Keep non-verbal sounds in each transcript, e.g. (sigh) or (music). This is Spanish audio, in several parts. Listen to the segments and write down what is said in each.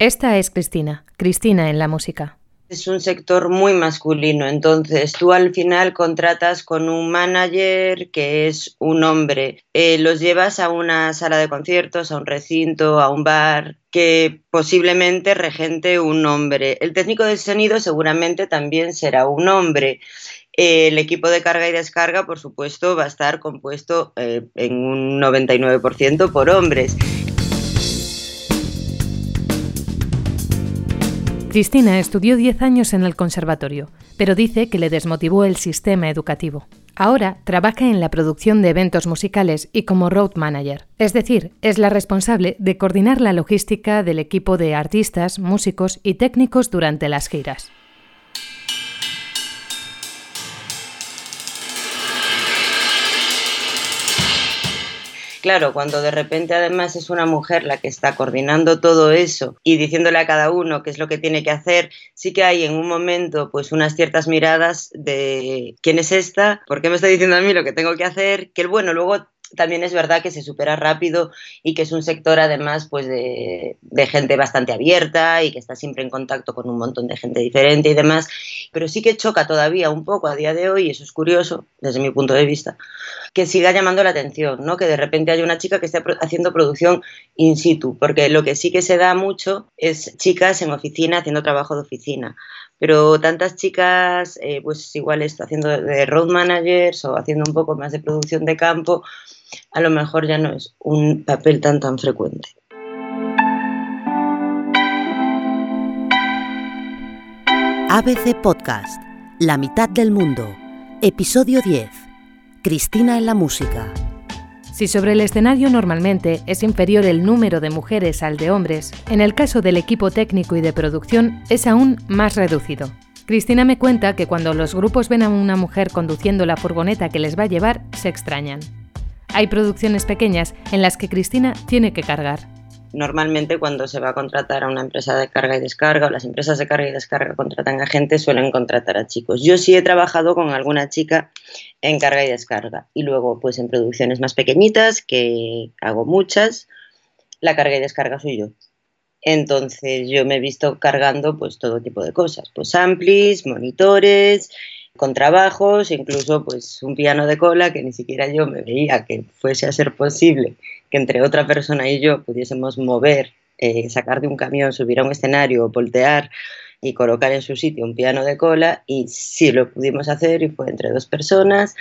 Esta es Cristina, Cristina en la música es un sector muy masculino, entonces tú al final contratas con un manager que es un hombre, eh, los llevas a una sala de conciertos, a un recinto, a un bar que posiblemente regente un hombre. El técnico de sonido seguramente también será un hombre. El equipo de carga y descarga, por supuesto, va a estar compuesto eh, en un 99% por hombres. Cristina estudió 10 años en el conservatorio, pero dice que le desmotivó el sistema educativo. Ahora trabaja en la producción de eventos musicales y como road manager, es decir, es la responsable de coordinar la logística del equipo de artistas, músicos y técnicos durante las giras. Claro, cuando de repente además es una mujer la que está coordinando todo eso y diciéndole a cada uno qué es lo que tiene que hacer, sí que hay en un momento pues unas ciertas miradas de quién es esta, por qué me está diciendo a mí lo que tengo que hacer, que el bueno luego también es verdad que se supera rápido y que es un sector además pues de, gente bastante abierta y que está siempre en contacto con un montón de gente diferente y demás, pero sí que choca todavía un poco a día de hoy, y eso es curioso desde mi punto de vista, que siga llamando la atención, ¿no? que de repente haya una chica que esté haciendo producción in situ, porque lo que sí que se da mucho es chicas en oficina haciendo trabajo de oficina, pero tantas chicas, eh, pues igual está haciendo de road managers o haciendo un poco más de producción de campo, a lo mejor ya no es un papel tan tan frecuente. ABC Podcast, La mitad del mundo, episodio 10. Cristina en la música. Si sobre el escenario normalmente es inferior el número de mujeres al de hombres, en el caso del equipo técnico y de producción es aún más reducido. Cristina me cuenta que cuando los grupos ven a una mujer conduciendo la furgoneta que les va a llevar, se extrañan. Hay producciones pequeñas en las que Cristina tiene que cargar. Normalmente cuando se va a contratar a una empresa de carga y descarga o las empresas de carga y descarga contratan a gente suelen contratar a chicos. Yo sí he trabajado con alguna chica en carga y descarga y luego pues en producciones más pequeñitas que hago muchas, la carga y descarga soy yo. Entonces yo me he visto cargando pues todo tipo de cosas, pues amplis, monitores, con trabajos, incluso pues un piano de cola que ni siquiera yo me veía que fuese a ser posible que entre otra persona y yo pudiésemos mover, eh, sacar de un camión, subir a un escenario, voltear y colocar en su sitio un piano de cola y sí lo pudimos hacer y fue entre dos personas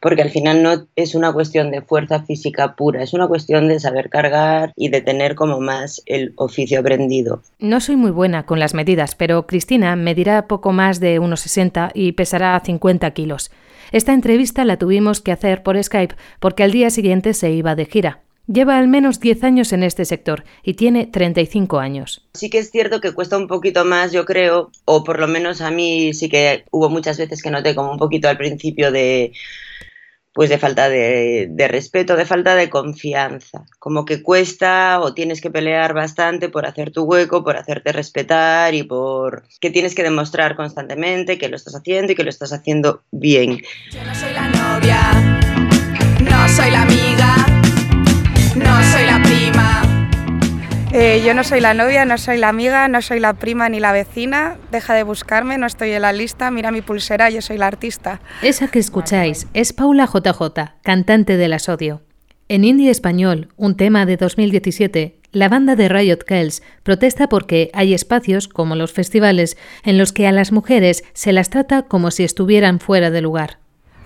porque al final no es una cuestión de fuerza física pura, es una cuestión de saber cargar y de tener como más el oficio aprendido. No soy muy buena con las medidas, pero Cristina medirá poco más de unos 60 y pesará 50 kilos. Esta entrevista la tuvimos que hacer por Skype porque al día siguiente se iba de gira. Lleva al menos 10 años en este sector y tiene 35 años. Sí que es cierto que cuesta un poquito más, yo creo, o por lo menos a mí sí que hubo muchas veces que noté como un poquito al principio de pues de falta de, respeto, de falta de confianza. Como que cuesta o tienes que pelear bastante por hacer tu hueco, por hacerte respetar y por que tienes que demostrar constantemente que lo estás haciendo y que lo estás haciendo bien. Yo no soy la novia, no soy la amiga, prima. Eh, yo no soy la novia, no soy la amiga, no soy la prima ni la vecina. Deja de buscarme, no estoy en la lista. Mira mi pulsera, yo soy la artista. Esa que escucháis es Paula JJ, cantante de La Sodio. En indie español, un tema de 2017, la banda de Riot Girls protesta porque hay espacios, como los festivales, en los que a las mujeres se las trata como si estuvieran fuera de lugar.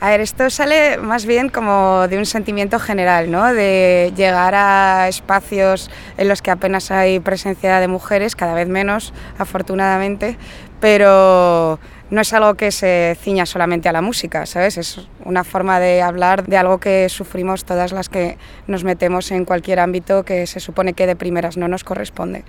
A ver, esto sale más bien como de un sentimiento general, ¿no? De llegar a espacios en los que apenas hay presencia de mujeres, cada vez menos, afortunadamente, pero no es algo que se ciña solamente a la música, ¿sabes? Es una forma de hablar de algo que sufrimos todas las que nos metemos en cualquier ámbito que se supone que de primeras no nos corresponde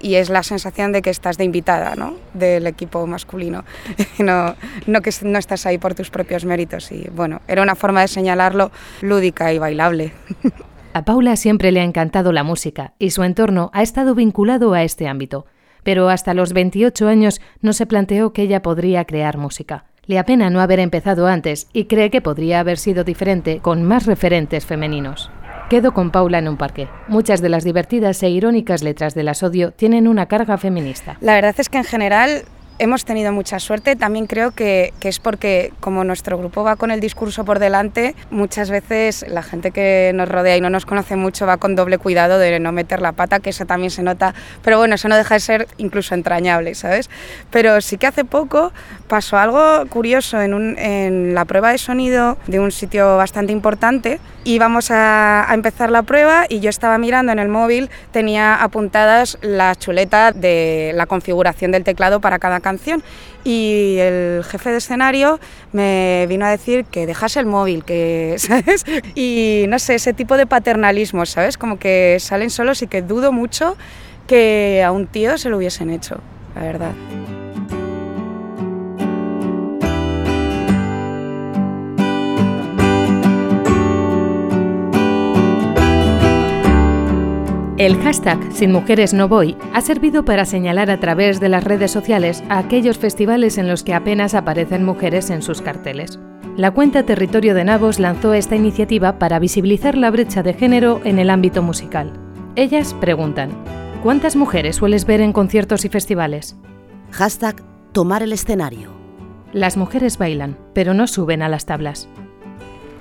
y es la sensación de que estás de invitada ¿no? del equipo masculino, (laughs) no, no que no estás ahí por tus propios méritos. Y bueno, era una forma de señalarlo lúdica y bailable. (laughs) A Paula siempre le ha encantado la música y su entorno ha estado vinculado a este ámbito, pero hasta los 28 años no se planteó que ella podría crear música. Le apena no haber empezado antes y cree que podría haber sido diferente con más referentes femeninos. Quedo con Paula en un parque. Muchas de las divertidas e irónicas letras del asodio tienen una carga feminista. La verdad es que en general hemos tenido mucha suerte. También creo que, es porque como nuestro grupo va con el discurso por delante, muchas veces la gente que nos rodea y no nos conoce mucho va con doble cuidado de no meter la pata, que eso también se nota. Pero bueno, eso no deja de ser incluso entrañable, ¿sabes? Pero sí que hace poco pasó algo curioso en la prueba de sonido de un sitio bastante importante. Íbamos a, a empezar la prueba y yo estaba mirando en el móvil, tenía apuntadas la chuleta de la configuración del teclado para cada canción y el jefe de escenario me vino a decir que dejase el móvil, que, (laughs) ¿sabes? Y no sé, ese tipo de paternalismo, ¿sabes? Como que salen solos y que dudo mucho que a un tío se lo hubiesen hecho, la verdad. El hashtag Sin Mujeres No Voy ha servido para señalar a través de las redes sociales a aquellos festivales en los que apenas aparecen mujeres en sus carteles. La cuenta Territorio de Navos lanzó esta iniciativa para visibilizar la brecha de género en el ámbito musical. Ellas preguntan, ¿cuántas mujeres sueles ver en conciertos y festivales? Hashtag Tomar el escenario. Las mujeres bailan, pero no suben a las tablas.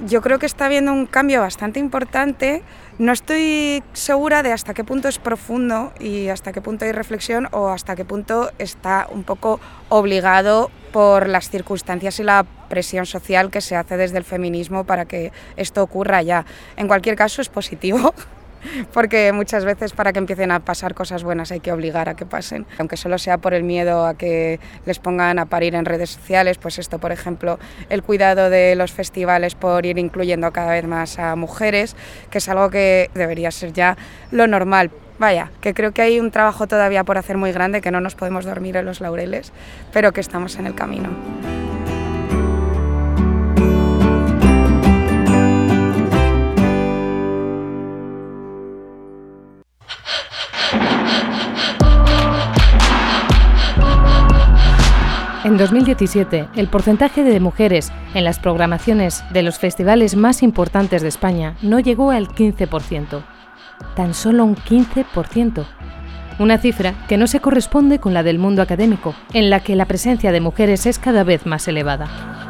Yo creo que está habiendo un cambio bastante importante no estoy segura de hasta qué punto es profundo y hasta qué punto hay reflexión o hasta qué punto está un poco obligado por las circunstancias y la presión social que se hace desde el feminismo para que esto ocurra ya. En cualquier caso es positivo (laughs) (laughs) porque muchas veces para que empiecen a pasar cosas buenas hay que obligar a que pasen, aunque solo sea por el miedo a que les pongan a parir en redes sociales, pues esto, por ejemplo, el cuidado de los festivales por ir incluyendo cada vez más a mujeres, que es algo que debería ser ya lo normal. Vaya, que creo que hay un trabajo todavía por hacer muy grande, que no nos podemos dormir en los laureles, pero que estamos en el camino. En 2017, el porcentaje de mujeres en las programaciones de los festivales más importantes de España no llegó al 15%. Tan solo un 15%. Una cifra que no se corresponde con la del mundo académico, en la que la presencia de mujeres es cada vez más elevada.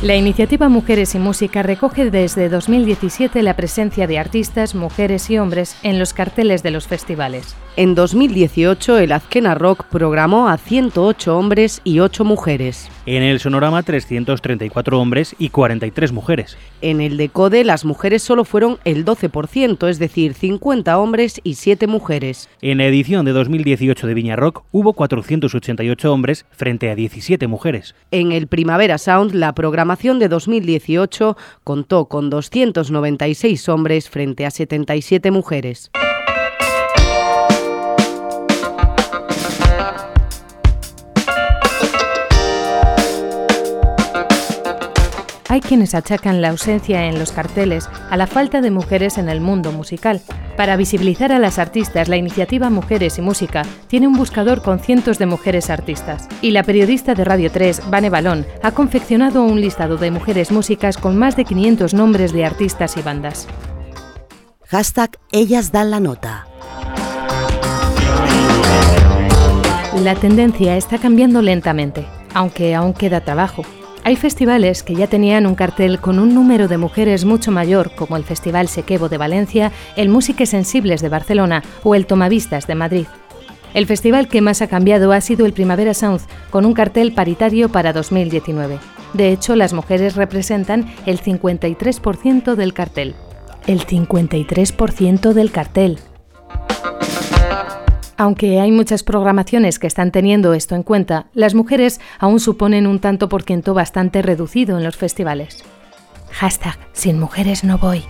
La iniciativa Mujeres y Música recoge desde 2017 la presencia de artistas, mujeres y hombres en los carteles de los festivales. En 2018, el Azkena Rock programó a 108 hombres y 8 mujeres. En el Sonorama, 334 hombres y 43 mujeres. En el Decode, las mujeres solo fueron el 12%, es decir, 50 hombres y 7 mujeres. En la edición de 2018 de Viña Rock, hubo 488 hombres frente a 17 mujeres. En el Primavera Sound, la programación de 2018 contó con 296 hombres frente a 77 mujeres. Hay quienes achacan la ausencia en los carteles a la falta de mujeres en el mundo musical. Para visibilizar a las artistas, la iniciativa Mujeres y Música tiene un buscador con cientos de mujeres artistas. Y la periodista de Radio 3, Vane Balón, ha confeccionado un listado de mujeres músicas con más de 500 nombres de artistas y bandas. Hashtag Ellas dan la nota. La tendencia está cambiando lentamente, aunque aún queda trabajo. Hay festivales que ya tenían un cartel con un número de mujeres mucho mayor, como el Festival Sequebo de Valencia, el Músiques Sensibles de Barcelona o el Tomavistas de Madrid. El festival que más ha cambiado ha sido el Primavera Sound, con un cartel paritario para 2019. De hecho, las mujeres representan el 53% del cartel. El 53% del cartel. Aunque hay muchas programaciones que están teniendo esto en cuenta, las mujeres aún suponen un tanto por ciento bastante reducido en los festivales. Hashtag Sin mujeres no voy.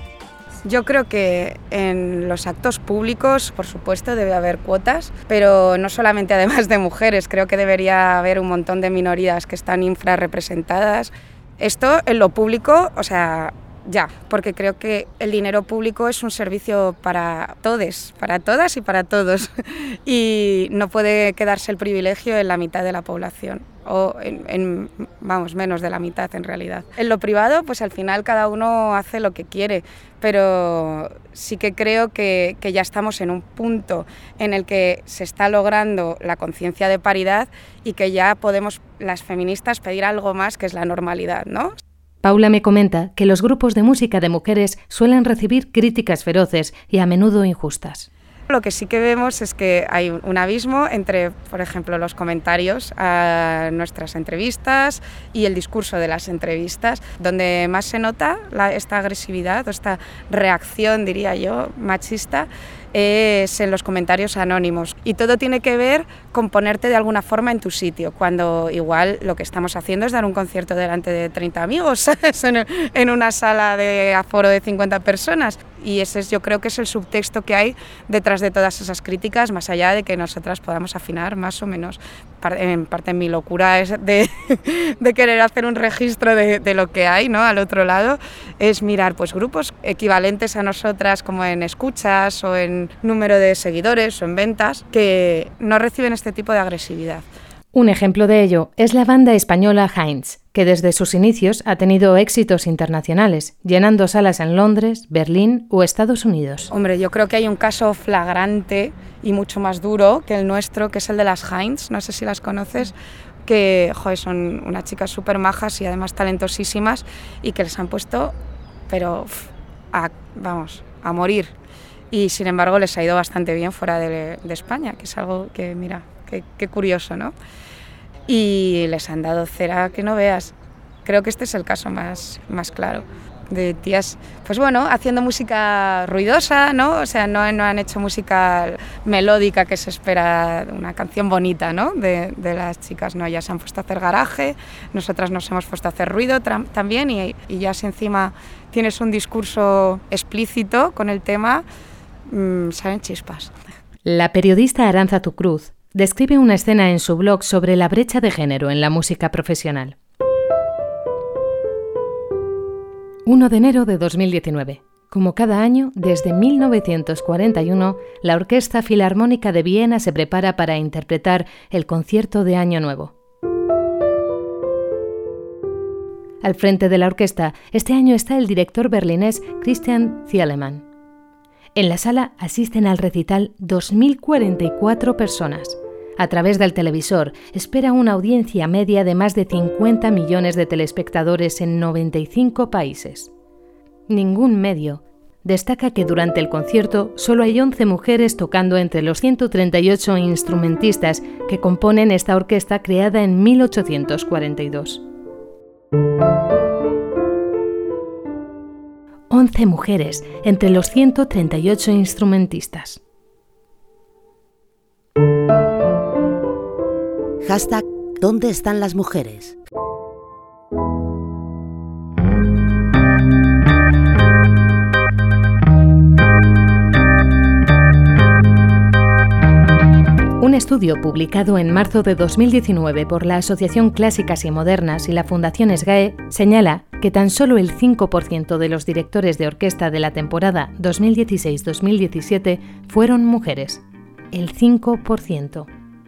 Yo creo que en los actos públicos, por supuesto, debe haber cuotas, pero no solamente (laughs) además de mujeres, creo que debería haber un montón de minorías que están infrarrepresentadas. Esto en lo público, o sea, ya, porque creo que el dinero público es un servicio para todos, para todas y para todos, (laughs) y no puede quedarse el privilegio en la mitad de la población o en, vamos, menos de la mitad en realidad. En lo privado, pues al final cada uno hace lo que quiere, pero sí que creo que, que ya estamos en un punto en el que se está logrando la conciencia de paridad y que ya podemos las feministas pedir algo más que es la normalidad, ¿no? Paula me comenta que los grupos de música de mujeres suelen recibir críticas feroces y a menudo injustas. Lo que sí que vemos es que hay un abismo entre, por ejemplo, los comentarios a nuestras entrevistas y el discurso de las entrevistas, donde más se nota esta agresividad o esta reacción, diría yo, machista, es en los comentarios anónimos. Y todo tiene que ver con ponerte de alguna forma en tu sitio, cuando igual lo que estamos haciendo es dar un concierto delante de 30 amigos, (laughs) en una sala de aforo de 50 personas. Y ese es, yo creo que es el subtexto que hay detrás de todas esas críticas, más allá de que nosotras podamos afinar más o menos. En parte mi locura es de, (laughs) de querer hacer un registro de, de, lo que hay ¿no? al otro lado, es mirar pues, grupos equivalentes a nosotras como en escuchas o en número de seguidores o en ventas que no reciben este tipo de agresividad. Un ejemplo de ello es la banda española Heinz, que desde sus inicios ha tenido éxitos internacionales, llenando salas en Londres, Berlín o Estados Unidos. Hombre, yo creo que hay un caso flagrante y mucho más duro que el nuestro, que es el de las Heinz, no sé si las conoces, que son unas chicas súper majas y además talentosísimas y que les han puesto, pero a, vamos, a morir. Y sin embargo les ha ido bastante bien fuera de, de España, que es algo que, mira, qué, curioso, ¿no? Y les han dado cera que no veas. Creo que este es el caso más, más claro de tías, pues bueno, haciendo música ruidosa, ¿no? O sea, no, no han hecho música melódica que se espera, una canción bonita, ¿no? De, de, las chicas, ¿no? Ya se han puesto a hacer garaje, nosotras nos hemos puesto a hacer ruido también y, y, ya si encima tienes un discurso explícito con el tema, mmm, salen chispas. La periodista Aranza Tucruz describe una escena en su blog sobre la brecha de género en la música profesional. 1 de enero de 2019. Como cada año, desde 1941, la Orquesta Filarmónica de Viena se prepara para interpretar el concierto de Año Nuevo. Al frente de la orquesta, este año está el director berlinés Christian Zielemann. En la sala asisten al recital 2.044 personas. A través del televisor espera una audiencia media de más de 50 millones de telespectadores en 95 países. Ningún medio destaca que durante el concierto solo hay 11 mujeres tocando entre los 138 instrumentistas que componen esta orquesta creada en 1842. 11 mujeres entre los 138 instrumentistas. Hashtag ¿Dónde están las mujeres? Un estudio publicado en marzo de 2019 por la Asociación Clásicas y Modernas y la Fundación SGAE señala que tan solo el 5% de los directores de orquesta de la temporada 2016-2017 fueron mujeres. El 5%.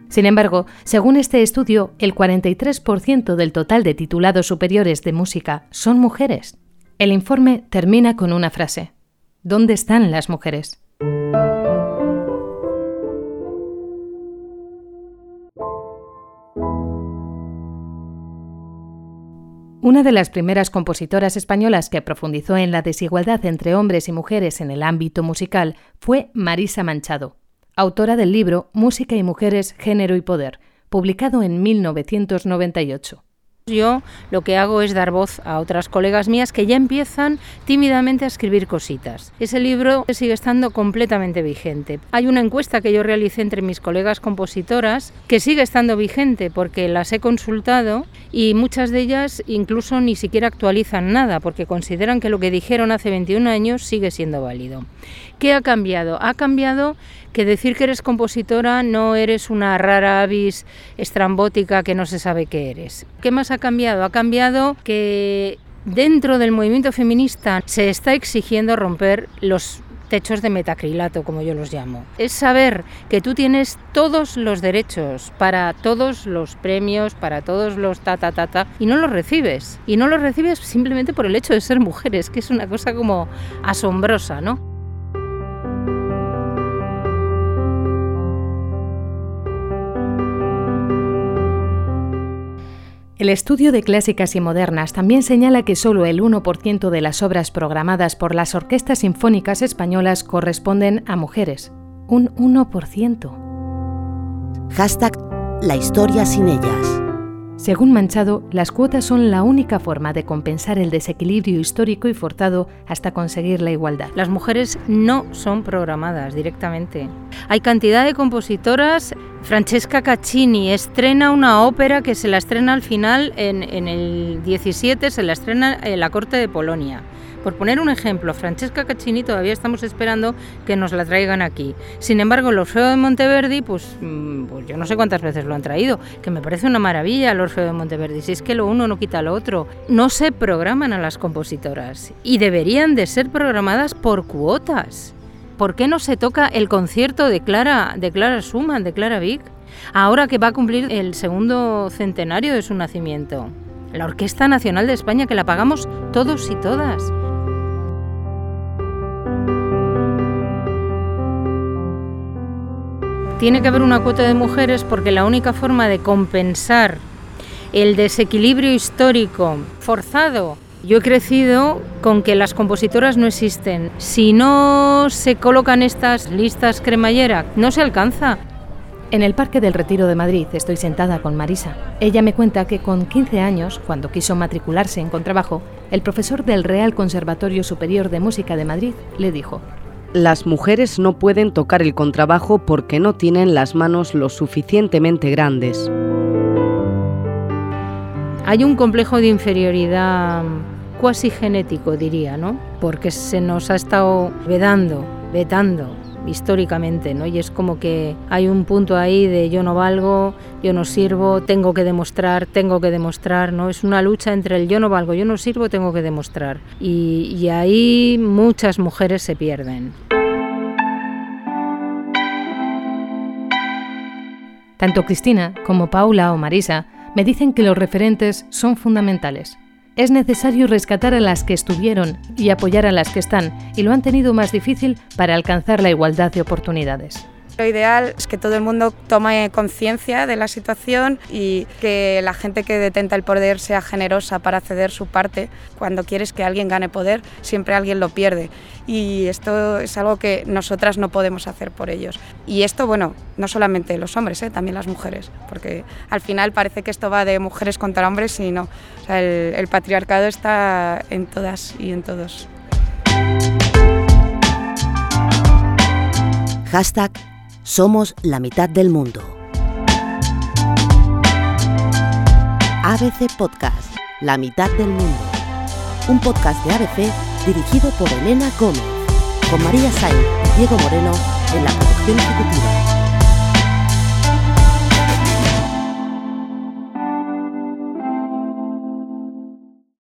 Sin embargo, según este estudio, el 43% del total de titulados superiores de música son mujeres. El informe termina con una frase. ¿Dónde están las mujeres? Una de las primeras compositoras españolas que profundizó en la desigualdad entre hombres y mujeres en el ámbito musical fue Marisa Manchado, autora del libro Música y Mujeres, Género y Poder, publicado en 1998. Yo lo que hago es dar voz a otras colegas mías que ya empiezan tímidamente a escribir cositas. Ese libro sigue estando completamente vigente. Hay una encuesta que yo realicé entre mis colegas compositoras que sigue estando vigente porque las he consultado y muchas de ellas incluso ni siquiera actualizan nada porque consideran que lo que dijeron hace 21 años sigue siendo válido. ¿Qué ha cambiado? Ha cambiado que decir que eres compositora no eres una rara avis estrambótica que no se sabe qué eres. ¿Qué más cambiado? Ha cambiado que dentro del movimiento feminista se está exigiendo romper los techos de metacrilato, como yo los llamo. Es saber que tú tienes todos los derechos para todos los premios, para todos los ta ta ta ta, y no los recibes. Y no los recibes simplemente por el hecho de ser mujeres, que es una cosa como asombrosa, ¿no? El estudio de clásicas y modernas también señala que solo el 1% de las obras programadas por las orquestas sinfónicas españolas corresponden a mujeres. Un 1%. Hashtag La historia sin ellas. Según Manchado, las cuotas son la única forma de compensar el desequilibrio histórico y forzado hasta conseguir la igualdad. Las mujeres no son programadas directamente. Hay cantidad de compositoras. Francesca Caccini estrena una ópera que se la estrena al final en, el 17, se la estrena en la corte de Polonia. Por poner un ejemplo, Francesca Caccini todavía estamos esperando que nos la traigan aquí. Sin embargo, el Orfeo de Monteverdi, pues, mm, pues, yo no sé cuántas veces lo han traído, que me parece una maravilla el Orfeo de Monteverdi. Si es que lo uno no quita lo otro. No se programan a las compositoras y deberían de ser programadas por cuotas. ¿Por qué no se toca el concierto de Clara, de Clara Schumann, de Clara Vick? Ahora que va a cumplir el segundo centenario de su nacimiento. La Orquesta Nacional de España, que la pagamos todos y todas. Tiene que haber una cuota de mujeres porque la única forma de compensar el desequilibrio histórico forzado yo he crecido con que las compositoras no existen. Si no se colocan estas listas cremallera, no se alcanza. En el Parque del Retiro de Madrid estoy sentada con Marisa. Ella me cuenta que con 15 años, cuando quiso matricularse en contrabajo, el profesor del Real Conservatorio Superior de Música de Madrid le dijo, las mujeres no pueden tocar el contrabajo porque no tienen las manos lo suficientemente grandes. Hay un complejo de inferioridad cuasi genético, diría, ¿no? Porque se nos ha estado vedando, vetando históricamente, ¿no? Y es como que hay un punto ahí de yo no valgo, yo no sirvo, tengo que demostrar, tengo que demostrar, ¿no? Es una lucha entre el yo no valgo, yo no sirvo, tengo que demostrar. Y, y ahí muchas mujeres se pierden. Tanto Cristina como Paula o Marisa me dicen que los referentes son fundamentales es necesario rescatar a las que estuvieron y apoyar a las que están y lo han tenido más difícil para alcanzar la igualdad de oportunidades. Lo ideal es que todo el mundo tome conciencia de la situación y que la gente que detenta el poder sea generosa para ceder su parte. Cuando quieres que alguien gane poder, siempre alguien lo pierde. Y esto es algo que nosotras no podemos hacer por ellos. Y esto, bueno, no solamente los hombres, ¿eh? también las mujeres, porque al final parece que esto va de mujeres contra hombres y no. El, el patriarcado está en todas y en todos. Hashtag somos la mitad del mundo. ABC Podcast, La mitad del mundo. Un podcast de ABC dirigido por Elena Gómez, con María Sainz y Diego Moreno en la producción ejecutiva.